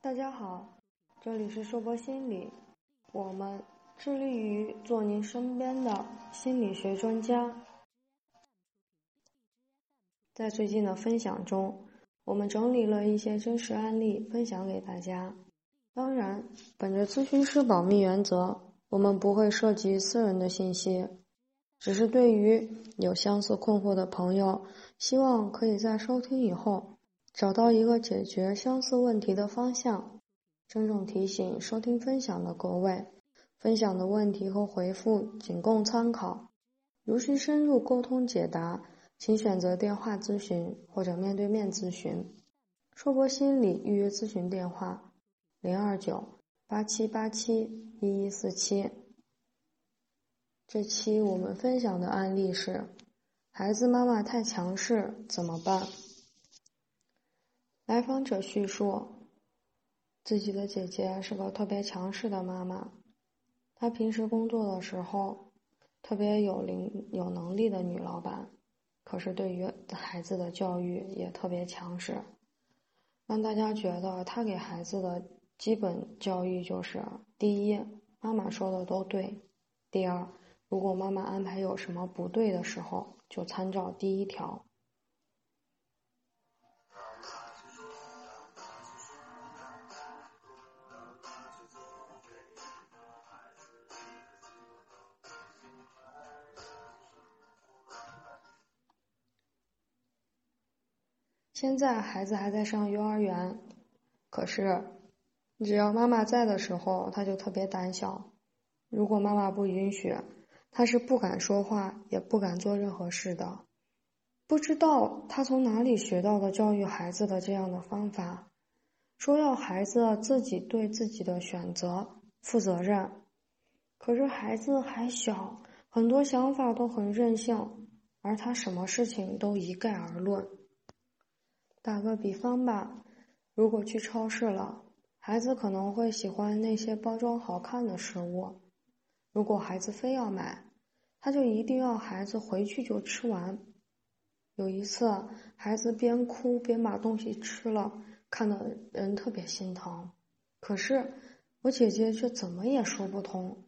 大家好，这里是硕博心理，我们致力于做您身边的心理学专家。在最近的分享中，我们整理了一些真实案例分享给大家。当然，本着咨询师保密原则，我们不会涉及私人的信息，只是对于有相似困惑的朋友，希望可以在收听以后。找到一个解决相似问题的方向。郑重提醒收听分享的各位，分享的问题和回复仅供参考。如需深入沟通解答，请选择电话咨询或者面对面咨询。硕博心理预约咨询电话：零二九八七八七一一四七。这期我们分享的案例是：孩子妈妈太强势怎么办？来访者叙述，自己的姐姐是个特别强势的妈妈。她平时工作的时候，特别有灵有能力的女老板，可是对于孩子的教育也特别强势，让大家觉得她给孩子的基本教育就是：第一，妈妈说的都对；第二，如果妈妈安排有什么不对的时候，就参照第一条。现在孩子还在上幼儿园，可是只要妈妈在的时候，他就特别胆小。如果妈妈不允许，他是不敢说话，也不敢做任何事的。不知道他从哪里学到的教育孩子的这样的方法，说要孩子自己对自己的选择负责任。可是孩子还小，很多想法都很任性，而他什么事情都一概而论。打个比方吧，如果去超市了，孩子可能会喜欢那些包装好看的食物。如果孩子非要买，他就一定要孩子回去就吃完。有一次，孩子边哭边把东西吃了，看得人特别心疼。可是我姐姐却怎么也说不通。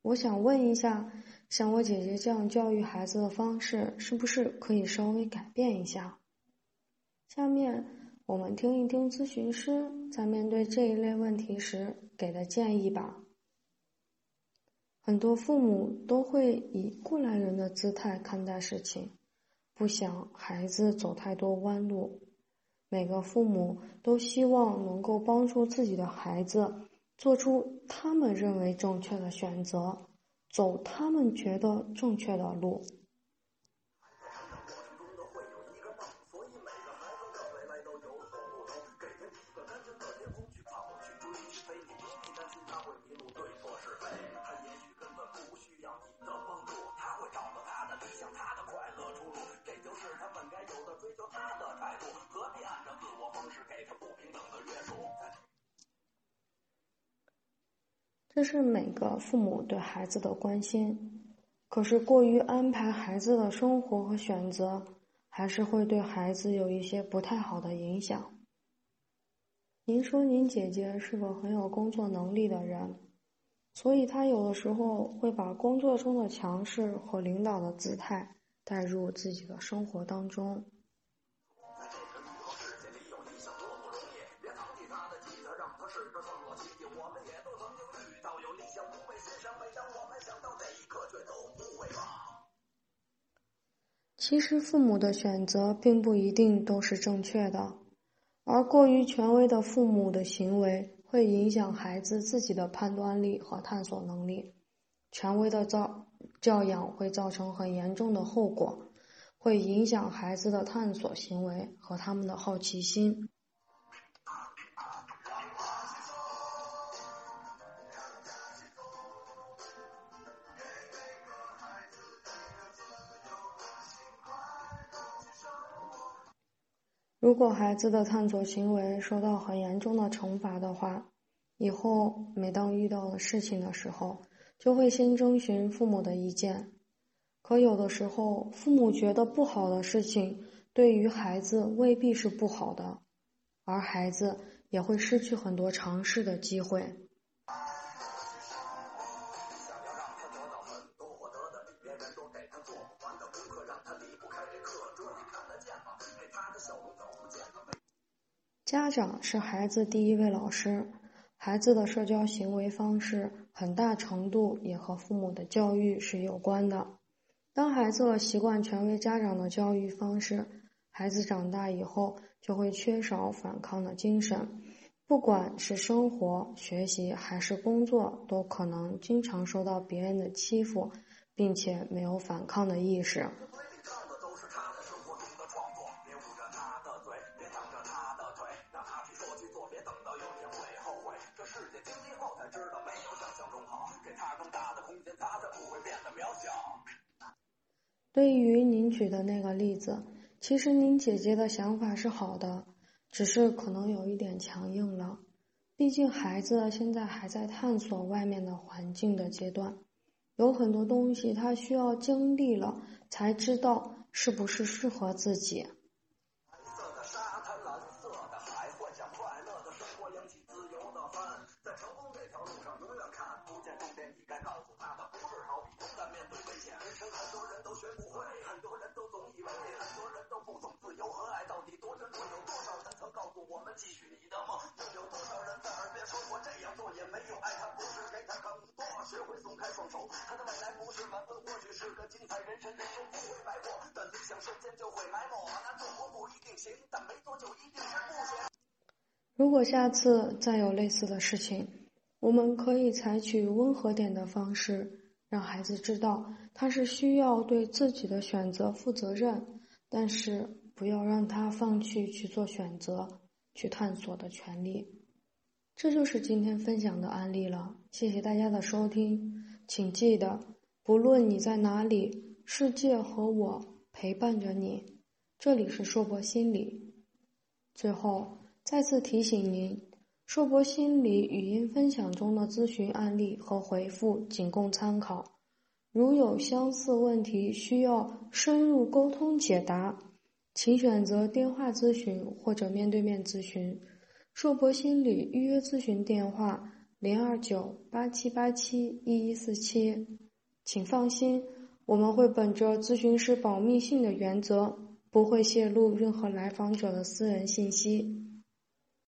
我想问一下，像我姐姐这样教育孩子的方式，是不是可以稍微改变一下？下面我们听一听咨询师在面对这一类问题时给的建议吧。很多父母都会以过来人的姿态看待事情，不想孩子走太多弯路。每个父母都希望能够帮助自己的孩子做出他们认为正确的选择，走他们觉得正确的路。这是每个父母对孩子的关心，可是过于安排孩子的生活和选择，还是会对孩子有一些不太好的影响。您说您姐姐是个很有工作能力的人，所以她有的时候会把工作中的强势和领导的姿态带入自己的生活当中。其实，父母的选择并不一定都是正确的，而过于权威的父母的行为会影响孩子自己的判断力和探索能力。权威的教教养会造成很严重的后果，会影响孩子的探索行为和他们的好奇心。如果孩子的探索行为受到很严重的惩罚的话，以后每当遇到了事情的时候，就会先征询父母的意见。可有的时候，父母觉得不好的事情，对于孩子未必是不好的，而孩子也会失去很多尝试的机会。家长是孩子第一位老师，孩子的社交行为方式很大程度也和父母的教育是有关的。当孩子习惯权威家长的教育方式，孩子长大以后就会缺少反抗的精神，不管是生活、学习还是工作，都可能经常受到别人的欺负，并且没有反抗的意识。对于您举的那个例子，其实您姐姐的想法是好的，只是可能有一点强硬了。毕竟孩子现在还在探索外面的环境的阶段，有很多东西他需要经历了才知道是不是适合自己。是个精彩人生，不会白过，但理想瞬间就会埋没。那中国不一定行，但没做就一定是不行。如果下次再有类似的事情，我们可以采取温和点的方式，让孩子知道他是需要对自己的选择负责任，但是不要让他放弃去做选择。去探索的权利，这就是今天分享的案例了。谢谢大家的收听，请记得，不论你在哪里，世界和我陪伴着你。这里是硕博心理。最后再次提醒您，硕博心理语音分享中的咨询案例和回复仅供参考，如有相似问题需要深入沟通解答。请选择电话咨询或者面对面咨询。硕博心理预约咨询电话：零二九八七八七一一四七。请放心，我们会本着咨询师保密性的原则，不会泄露任何来访者的私人信息。